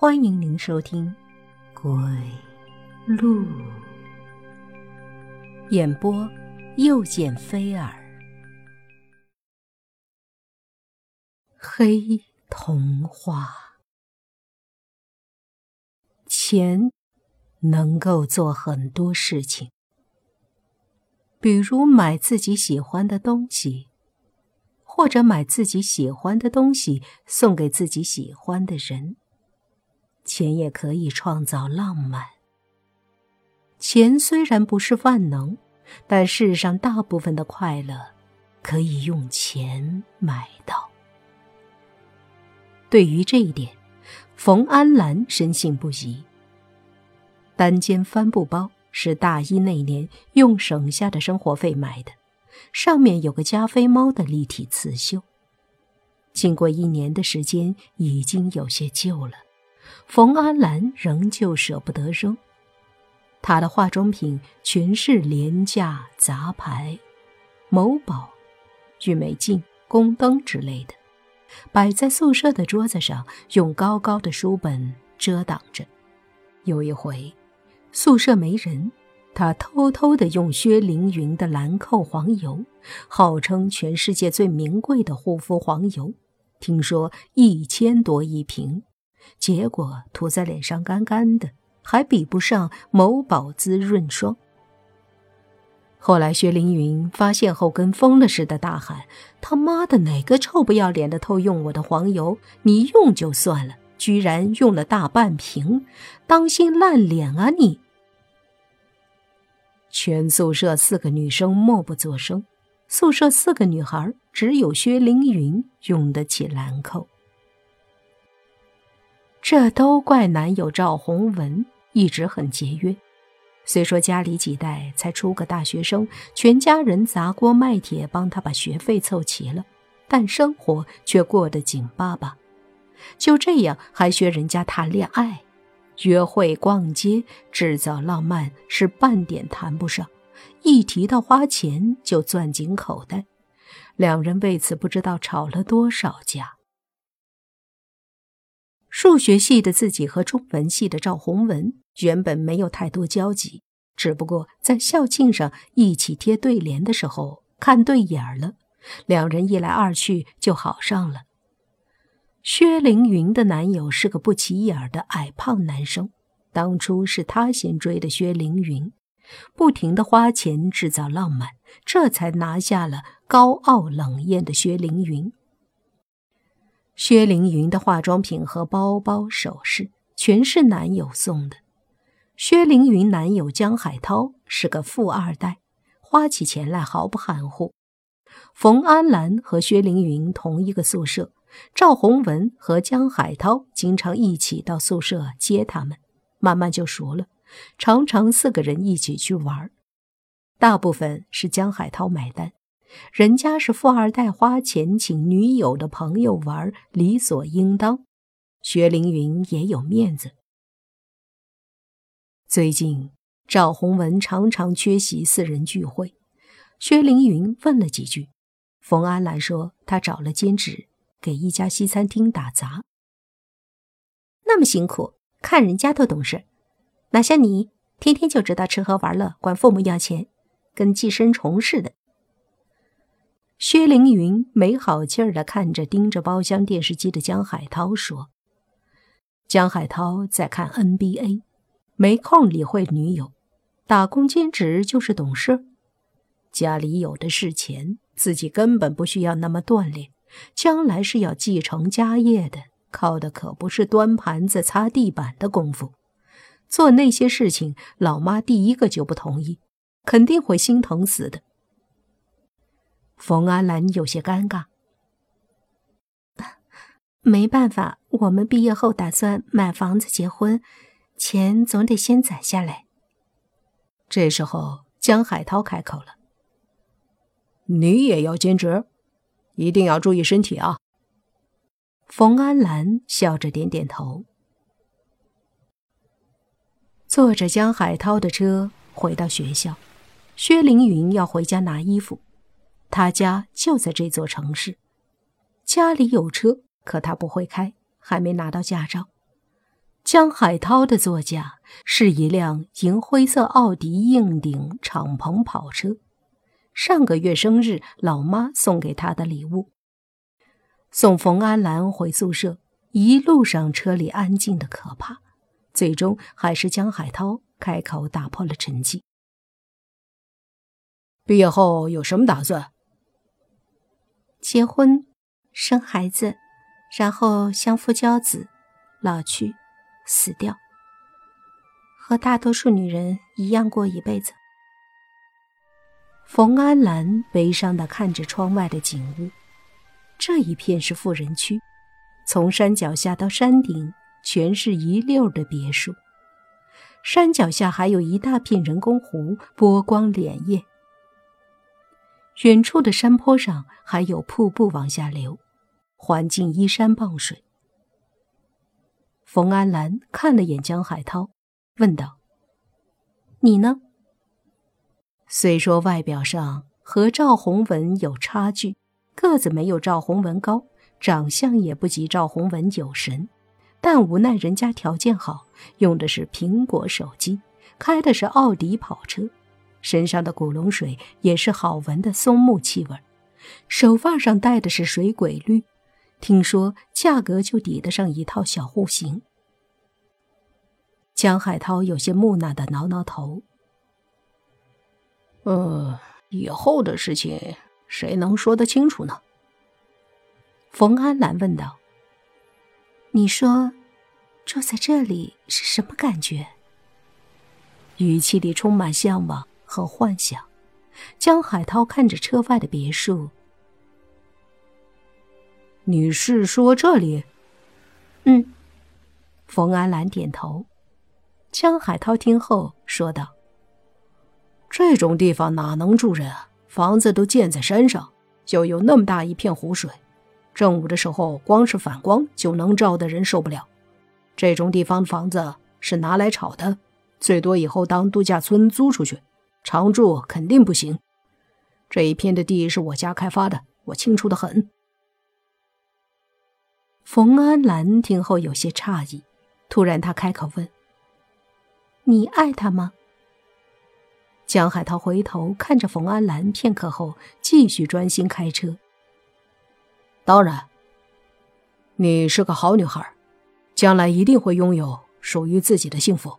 欢迎您收听《鬼路》演播，又见菲儿。黑童话，钱能够做很多事情，比如买自己喜欢的东西，或者买自己喜欢的东西送给自己喜欢的人。钱也可以创造浪漫。钱虽然不是万能，但世上大部分的快乐可以用钱买到。对于这一点，冯安兰深信不疑。单肩帆布包是大一那年用省下的生活费买的，上面有个加菲猫的立体刺绣。经过一年的时间，已经有些旧了。冯安兰仍旧舍不得扔，她的化妆品全是廉价杂牌，某宝、郁美净、宫灯之类的，摆在宿舍的桌子上，用高高的书本遮挡着。有一回，宿舍没人，她偷偷的用薛凌云的兰蔻黄油，号称全世界最名贵的护肤黄油，听说一千多一瓶。结果涂在脸上干干的，还比不上某宝滋润霜。后来薛凌云发现后，跟疯了似的大喊：“他妈的，哪个臭不要脸的偷用我的黄油？你用就算了，居然用了大半瓶，当心烂脸啊你！”全宿舍四个女生默不作声，宿舍四个女孩只有薛凌云用得起兰蔻。这都怪男友赵洪文一直很节约，虽说家里几代才出个大学生，全家人砸锅卖铁帮他把学费凑齐了，但生活却过得紧巴巴。就这样还学人家谈恋爱、约会、逛街、制造浪漫，是半点谈不上。一提到花钱就攥紧口袋，两人为此不知道吵了多少架。数学系的自己和中文系的赵宏文原本没有太多交集，只不过在校庆上一起贴对联的时候看对眼了，两人一来二去就好上了。薛凌云的男友是个不起眼的矮胖男生，当初是他先追的薛凌云，不停的花钱制造浪漫，这才拿下了高傲冷艳的薛凌云。薛凌云的化妆品和包包、首饰全是男友送的。薛凌云男友江海涛是个富二代，花起钱来毫不含糊。冯安兰和薛凌云同一个宿舍，赵洪文和江海涛经常一起到宿舍接他们，慢慢就熟了，常常四个人一起去玩，大部分是江海涛买单。人家是富二代，花钱请女友的朋友玩，理所应当。薛凌云也有面子。最近赵洪文常常缺席四人聚会，薛凌云问了几句，冯安兰说他找了兼职，给一家西餐厅打杂。那么辛苦，看人家多懂事，哪像你，天天就知道吃喝玩乐，管父母要钱，跟寄生虫似的。薛凌云没好气儿的看着盯着包厢电视机的江海涛说：“江海涛在看 NBA，没空理会女友，打工兼职就是懂事。家里有的是钱，自己根本不需要那么锻炼，将来是要继承家业的，靠的可不是端盘子、擦地板的功夫。做那些事情，老妈第一个就不同意，肯定会心疼死的。”冯安兰有些尴尬，没办法，我们毕业后打算买房子结婚，钱总得先攒下来。这时候，江海涛开口了：“你也要兼职，一定要注意身体啊。”冯安兰笑着点点头，坐着江海涛的车回到学校。薛凌云要回家拿衣服。他家就在这座城市，家里有车，可他不会开，还没拿到驾照。江海涛的座驾是一辆银灰色奥迪硬顶敞篷跑车，上个月生日老妈送给他的礼物。送冯安兰回宿舍，一路上车里安静的可怕，最终还是江海涛开口打破了沉寂：“毕业后有什么打算？结婚，生孩子，然后相夫教子，老去。”死掉，和大多数女人一样过一辈子。冯安兰悲伤的看着窗外的景物，这一片是富人区，从山脚下到山顶全是一溜的别墅，山脚下还有一大片人工湖，波光潋滟。远处的山坡上还有瀑布往下流，环境依山傍水。冯安兰看了眼江海涛，问道：“你呢？”虽说外表上和赵宏文有差距，个子没有赵宏文高，长相也不及赵宏文有神，但无奈人家条件好，用的是苹果手机，开的是奥迪跑车，身上的古龙水也是好闻的松木气味，手腕上戴的是水鬼绿。听说价格就抵得上一套小户型。江海涛有些木讷的挠挠头。呃，以后的事情谁能说得清楚呢？冯安兰问道。你说，住在这里是什么感觉？语气里充满向往和幻想。江海涛看着车外的别墅。你是说这里？嗯，冯安兰点头。江海涛听后说道：“这种地方哪能住人啊？房子都建在山上，又有那么大一片湖水，正午的时候光是反光就能照的人受不了。这种地方的房子是拿来炒的，最多以后当度假村租出去，常住肯定不行。这一片的地是我家开发的，我清楚的很。”冯安兰听后有些诧异，突然他开口问：“你爱他吗？”江海涛回头看着冯安兰片刻后，继续专心开车。当然，你是个好女孩，将来一定会拥有属于自己的幸福。